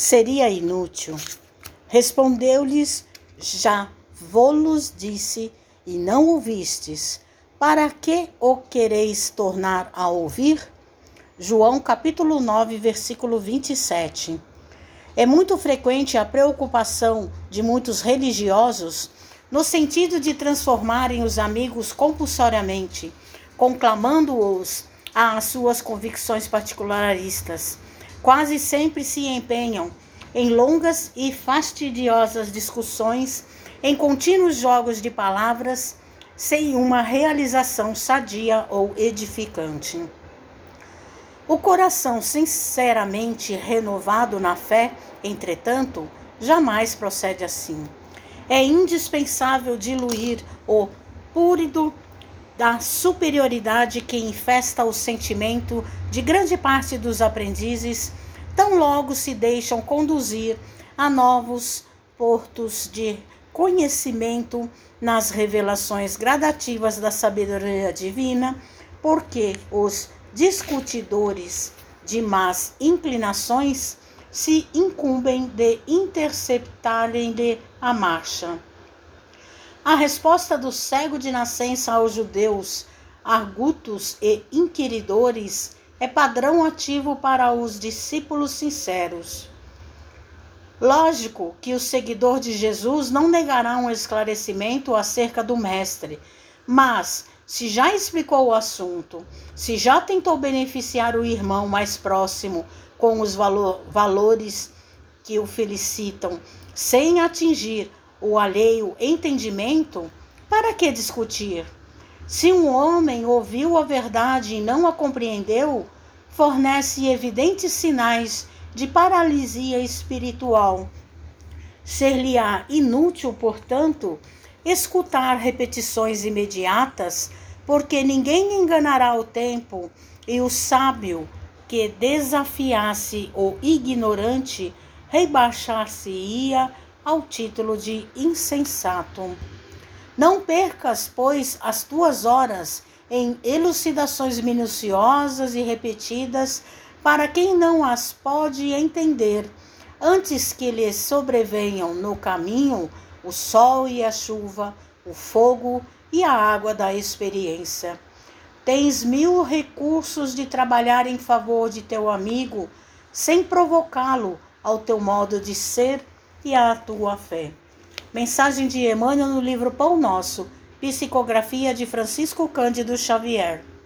seria inútil. Respondeu-lhes: Já vô-los disse e não ouvistes. Para que o quereis tornar a ouvir? João capítulo 9, versículo 27. É muito frequente a preocupação de muitos religiosos no sentido de transformarem os amigos compulsoriamente, conclamando-os às suas convicções particularistas quase sempre se empenham em longas e fastidiosas discussões, em contínuos jogos de palavras, sem uma realização sadia ou edificante. O coração sinceramente renovado na fé, entretanto, jamais procede assim. É indispensável diluir o púrido da superioridade que infesta o sentimento de grande parte dos aprendizes, tão logo se deixam conduzir a novos portos de conhecimento nas revelações gradativas da sabedoria divina, porque os discutidores de más inclinações se incumbem de interceptarem-lhe a marcha. A resposta do cego de nascença aos judeus, argutos e inquiridores é padrão ativo para os discípulos sinceros. Lógico que o seguidor de Jesus não negará um esclarecimento acerca do Mestre, mas se já explicou o assunto, se já tentou beneficiar o irmão mais próximo com os valor, valores que o felicitam, sem atingir o alheio entendimento, para que discutir? Se um homem ouviu a verdade e não a compreendeu, fornece evidentes sinais de paralisia espiritual. Ser-lhe-á inútil, portanto, escutar repetições imediatas, porque ninguém enganará o tempo e o sábio que desafiasse o ignorante rebaixar-se-ia ao título de insensato. Não percas, pois, as tuas horas em elucidações minuciosas e repetidas para quem não as pode entender, antes que lhes sobrevenham no caminho o sol e a chuva, o fogo e a água da experiência. Tens mil recursos de trabalhar em favor de teu amigo, sem provocá-lo ao teu modo de ser e à tua fé. Mensagem de Emmanuel no livro Pão Nosso, psicografia de Francisco Cândido Xavier.